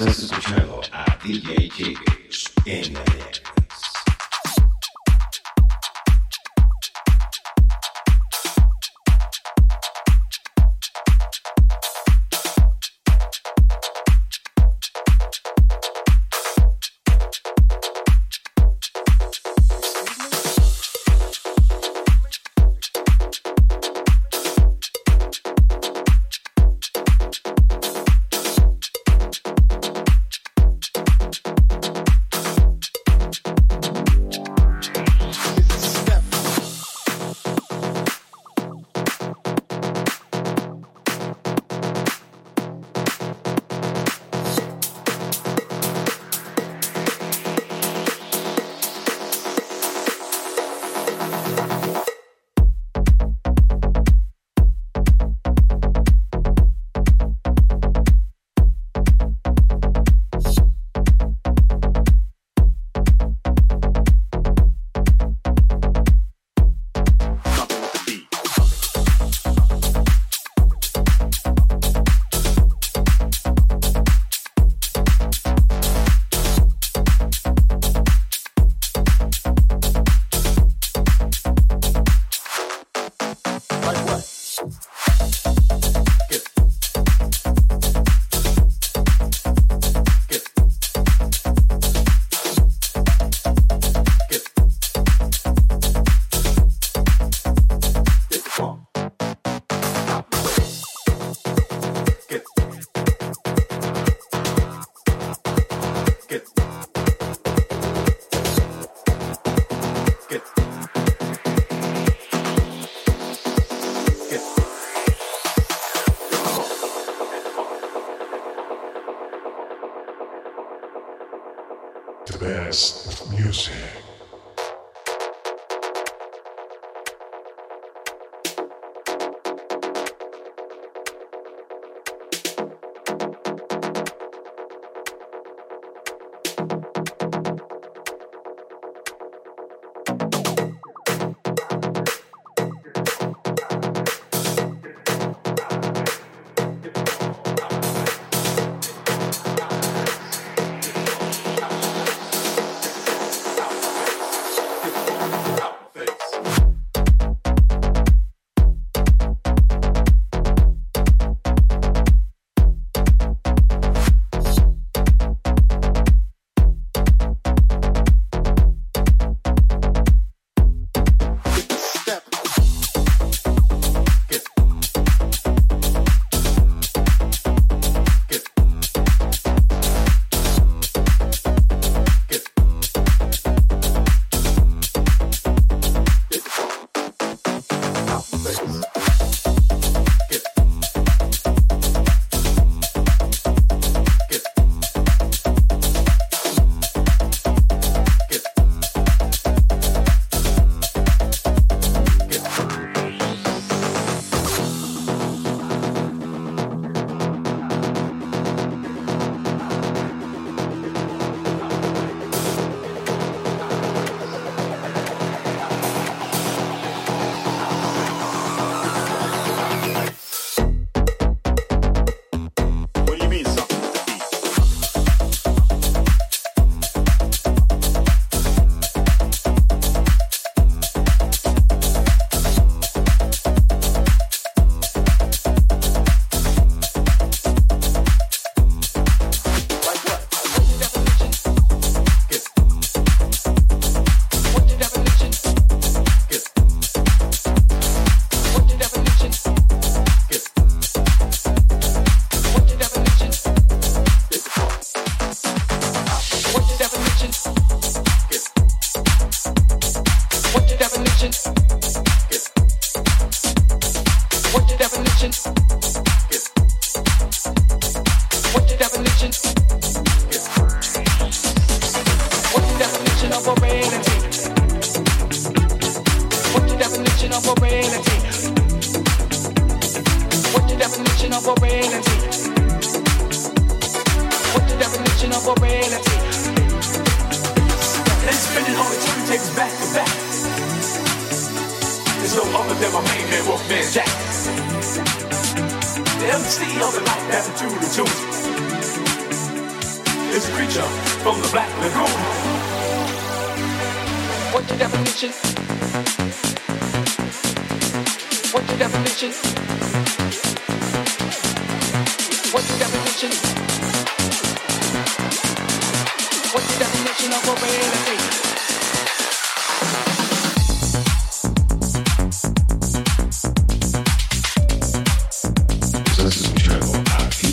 Estás escuchando a DJ Chiggers en la mix.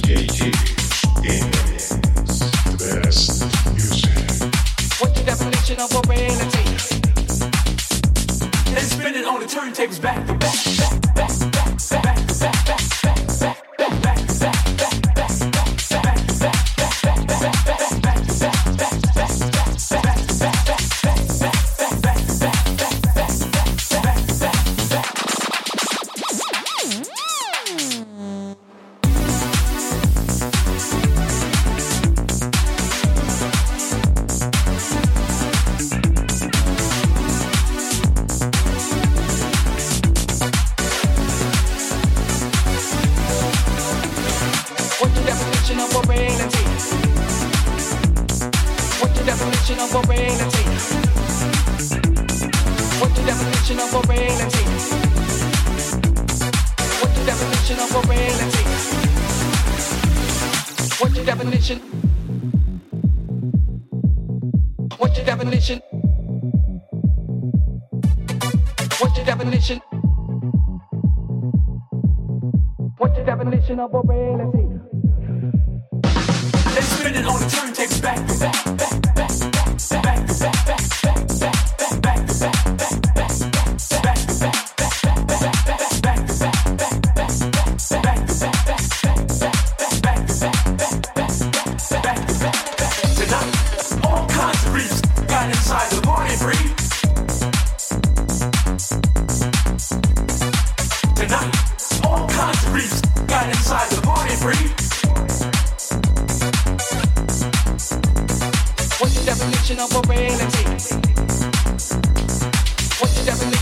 DJ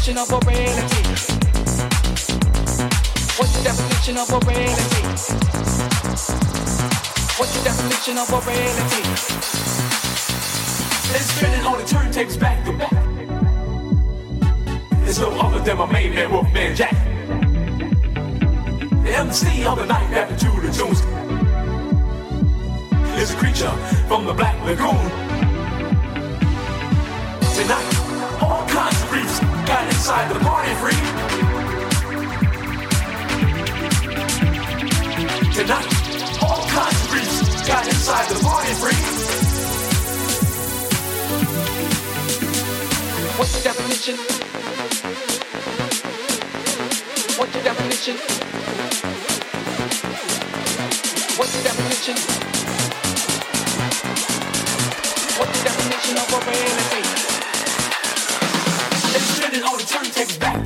definition of a reality? What's the definition of a reality? What's the definition of a reality? It's spinning on the turntables back to back. There's no other than my main man, Wolfman Jack. The MC of the night after the Jones is a creature from the Black Lagoon. Tonight inside the party free. Tonight, all kinds of reasons got inside the party free. What's the definition? What's the definition? What's the definition? What's the definition of a reality? all the turntables back.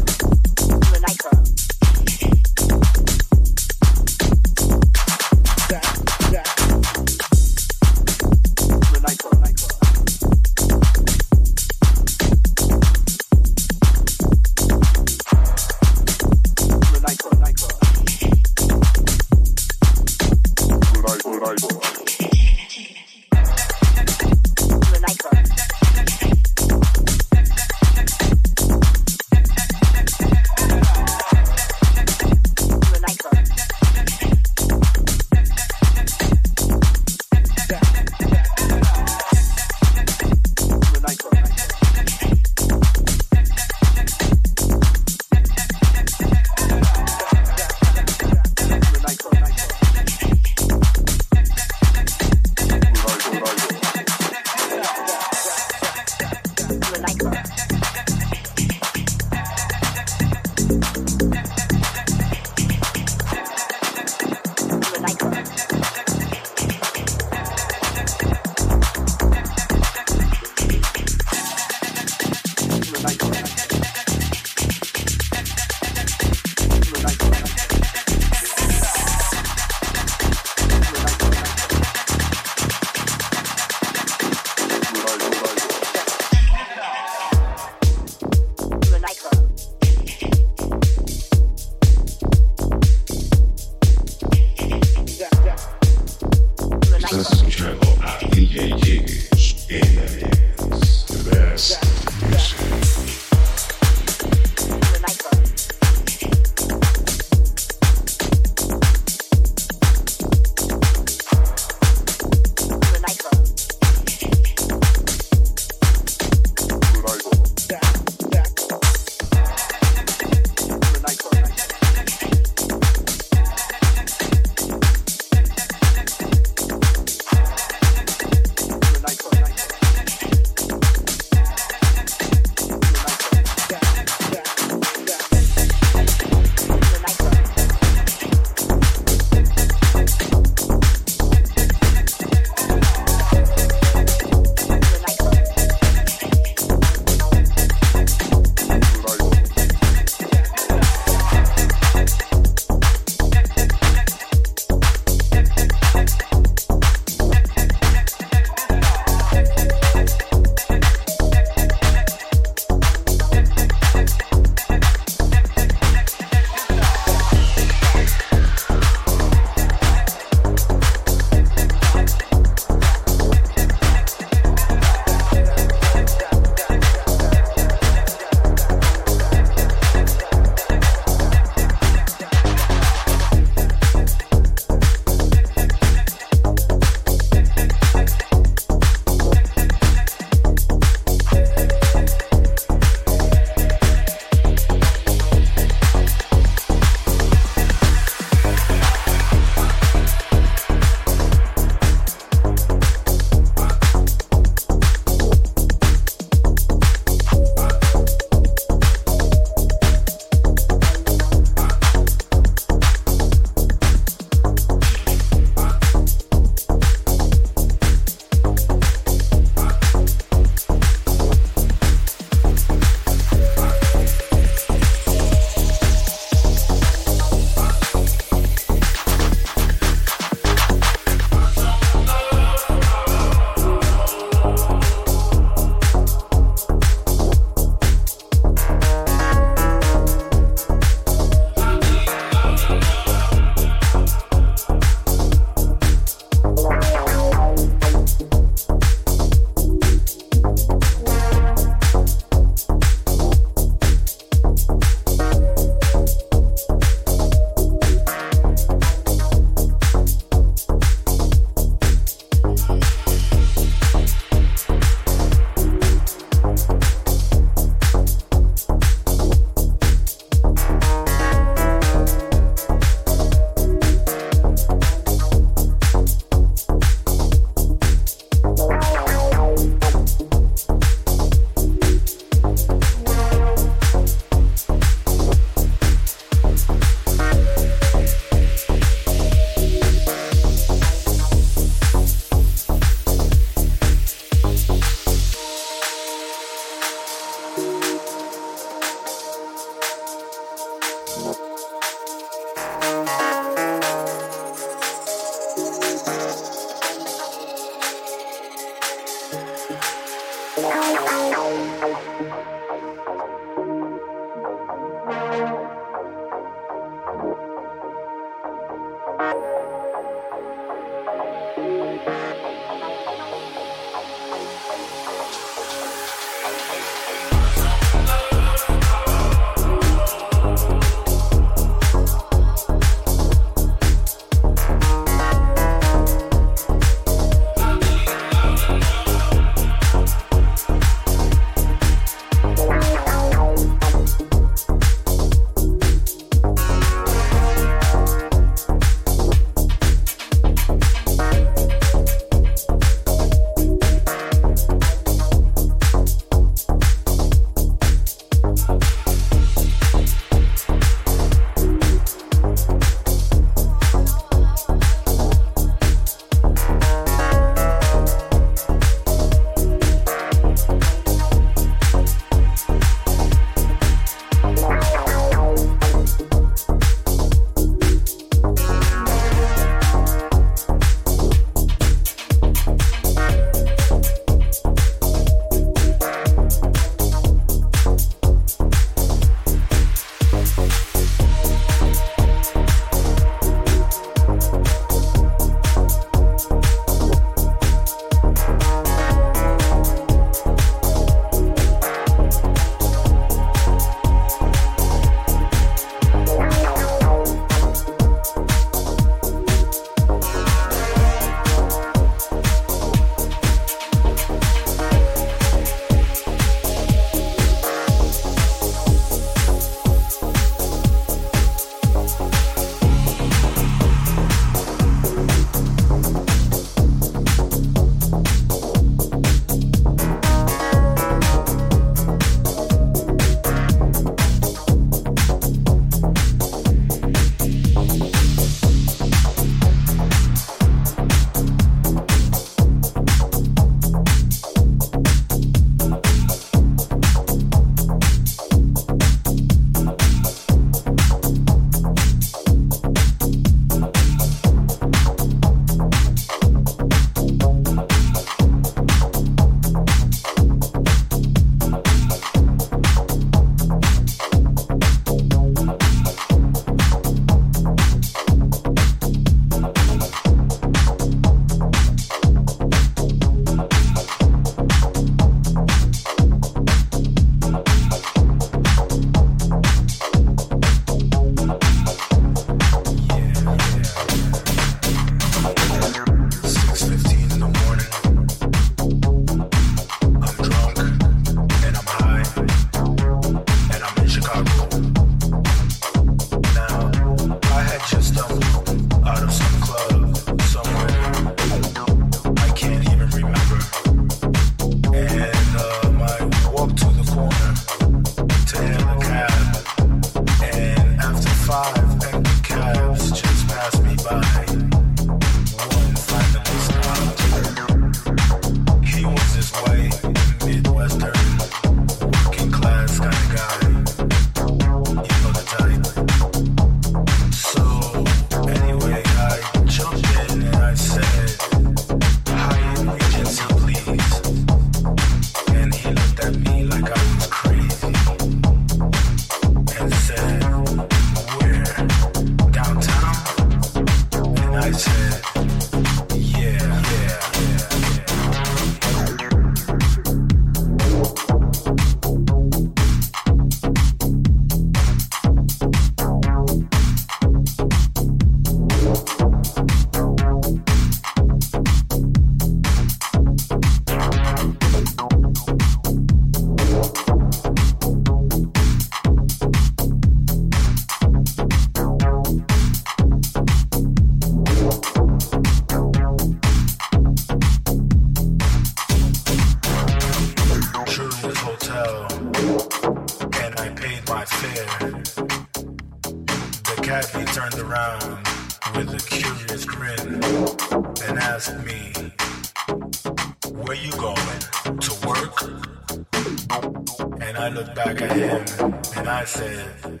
said,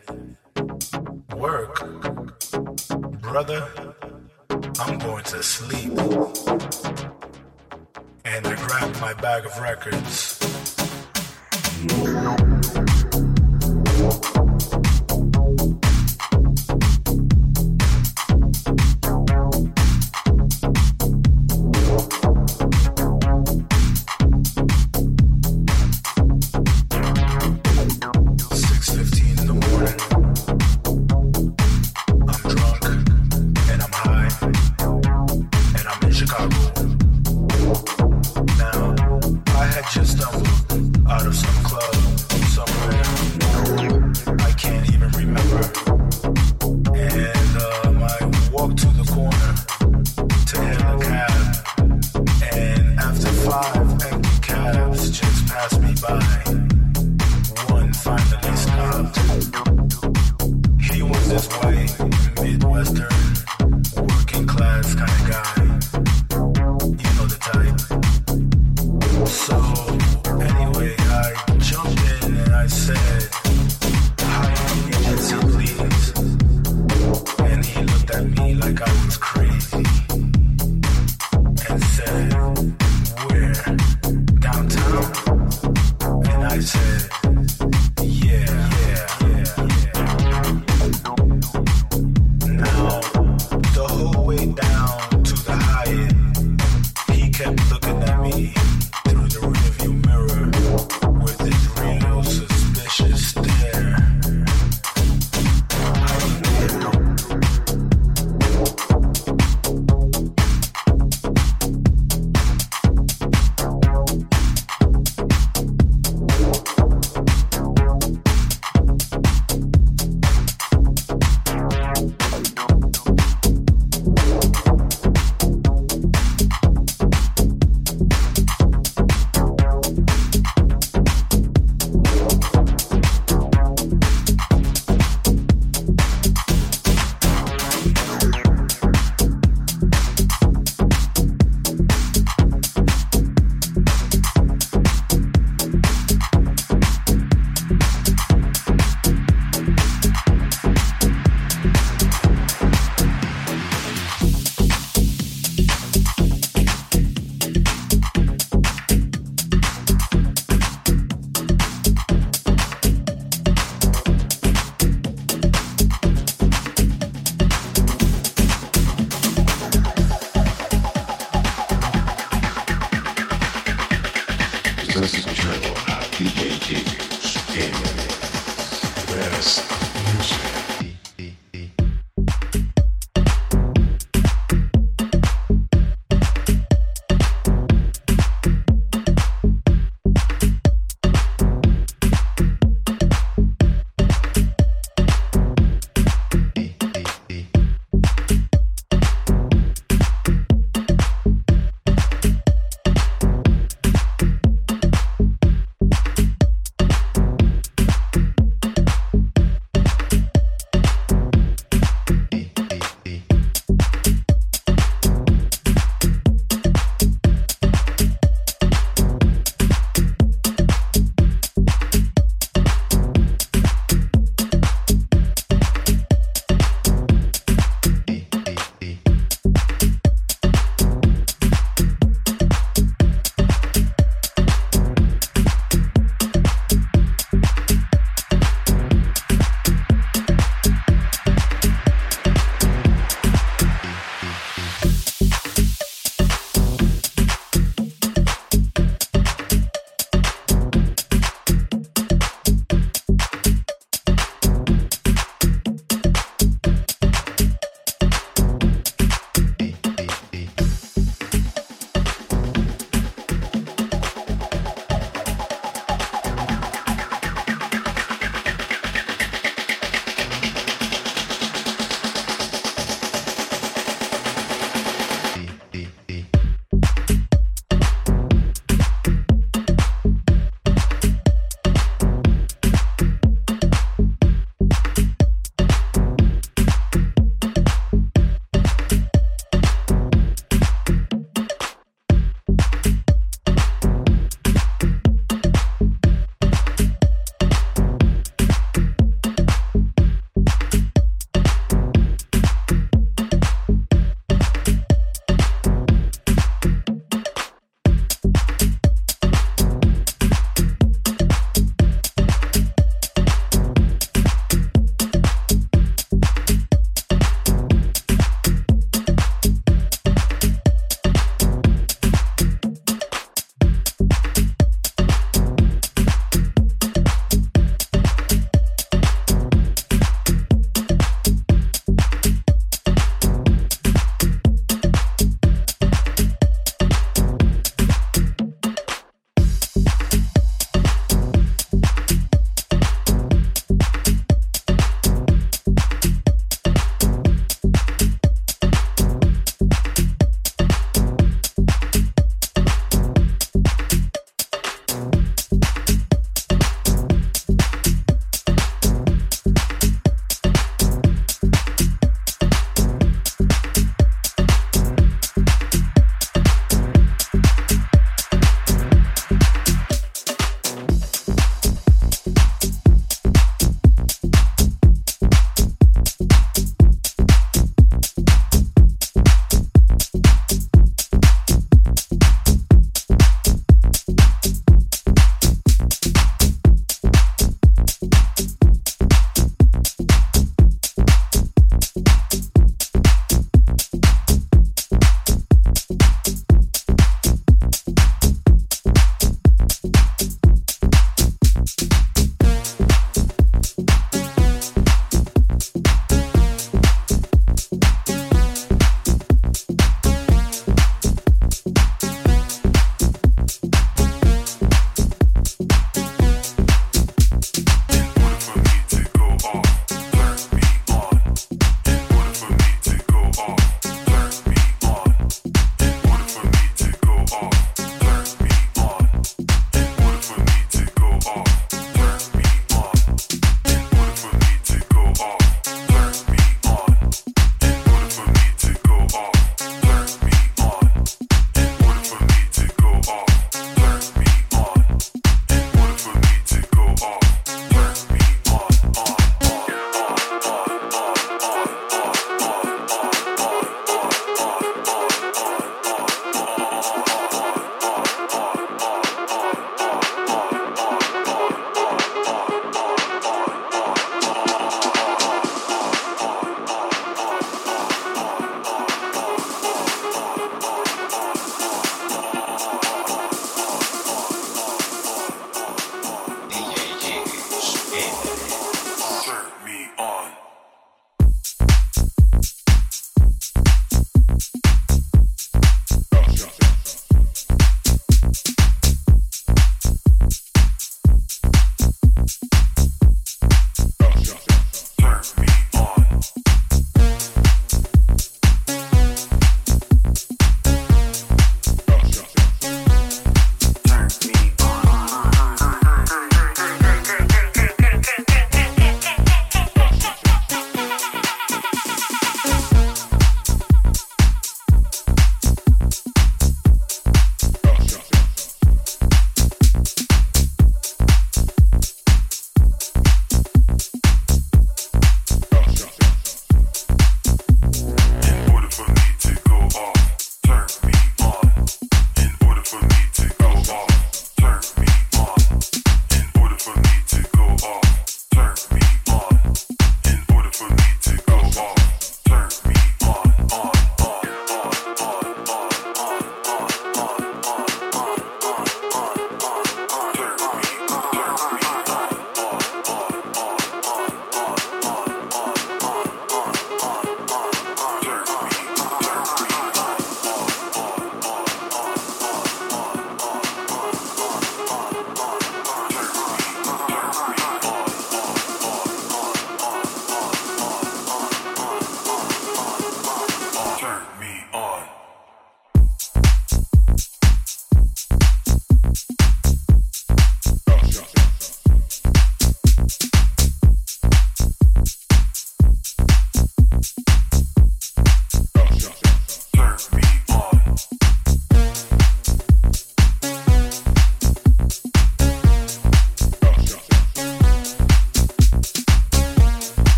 Work, brother, I'm going to sleep. And I grabbed my bag of records.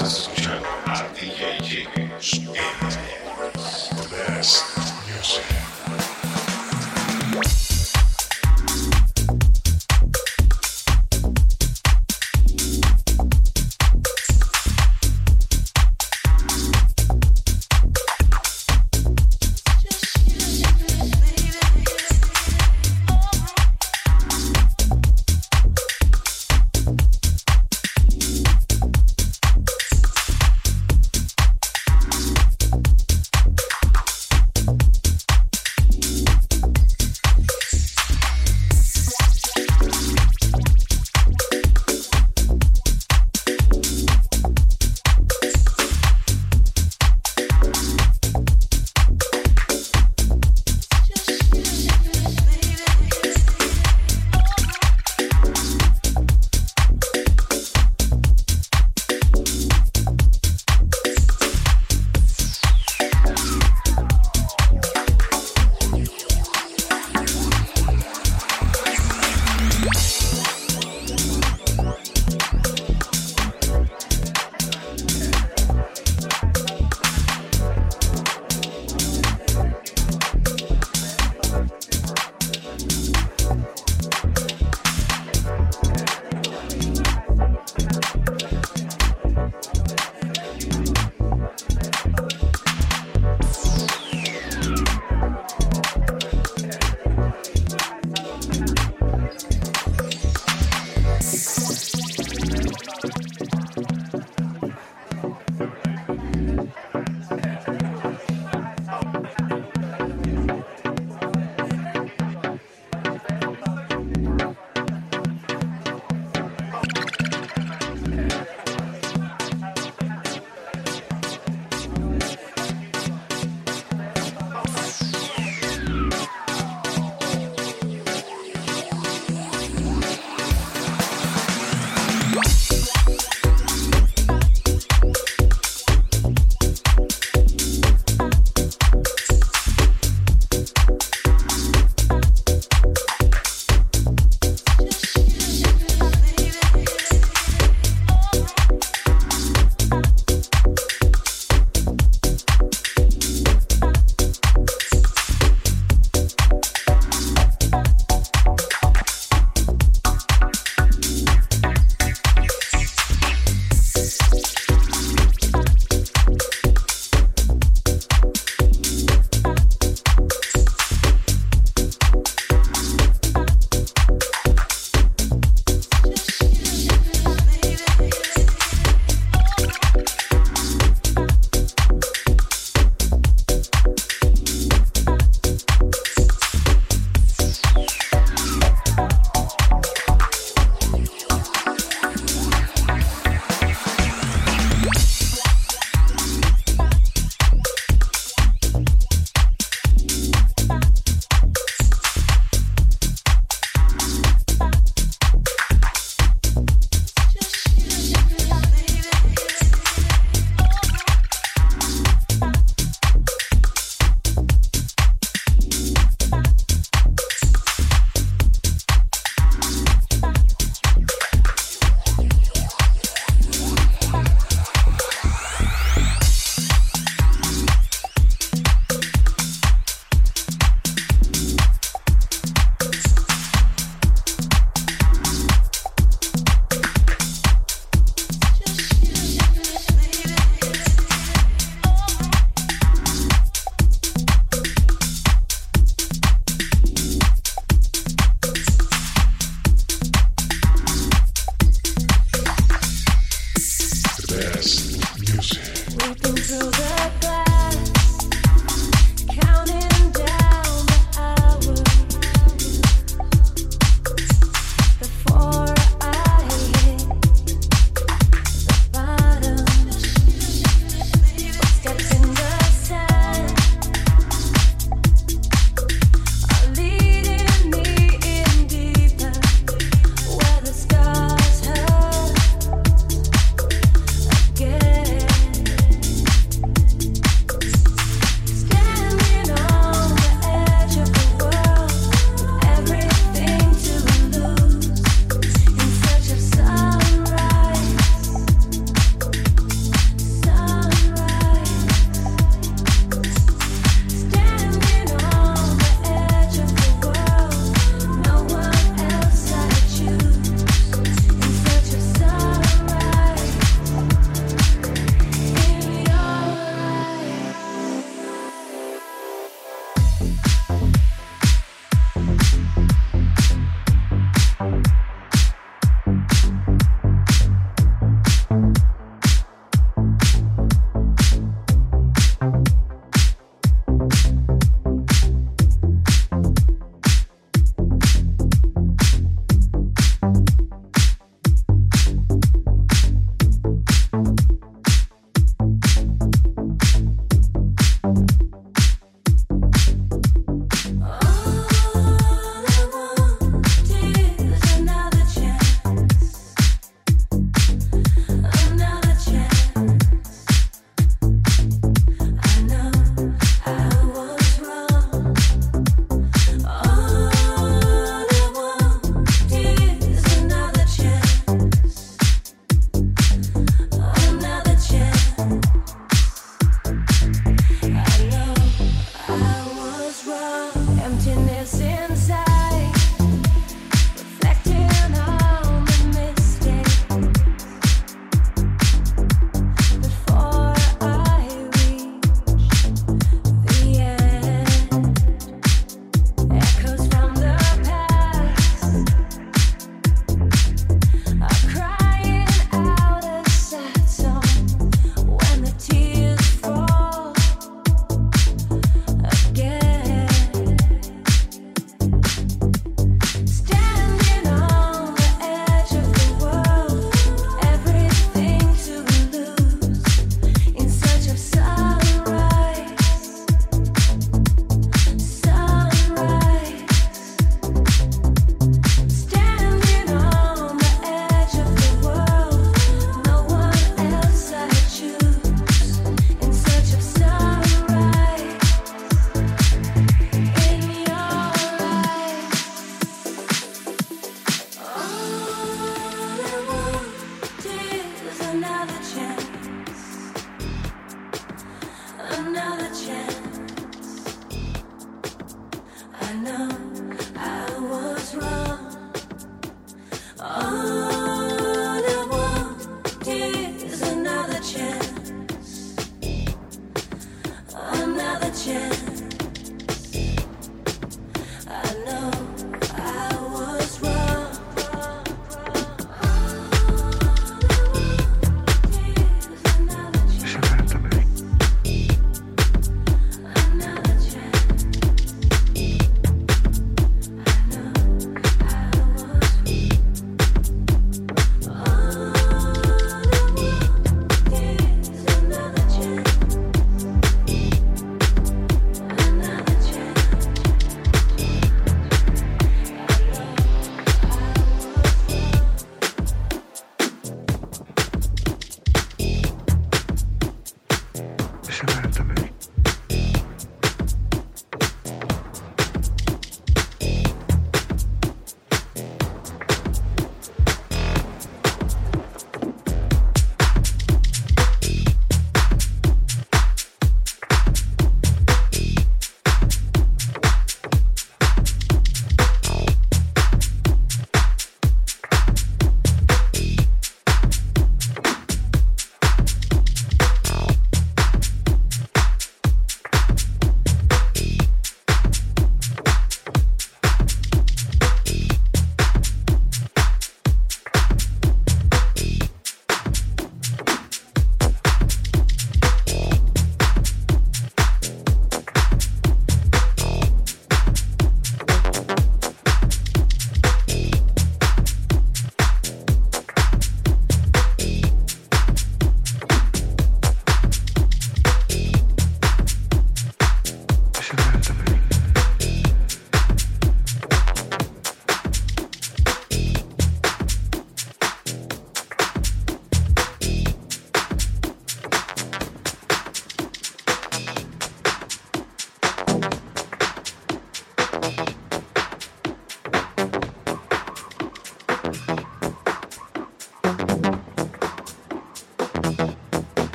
Christmas.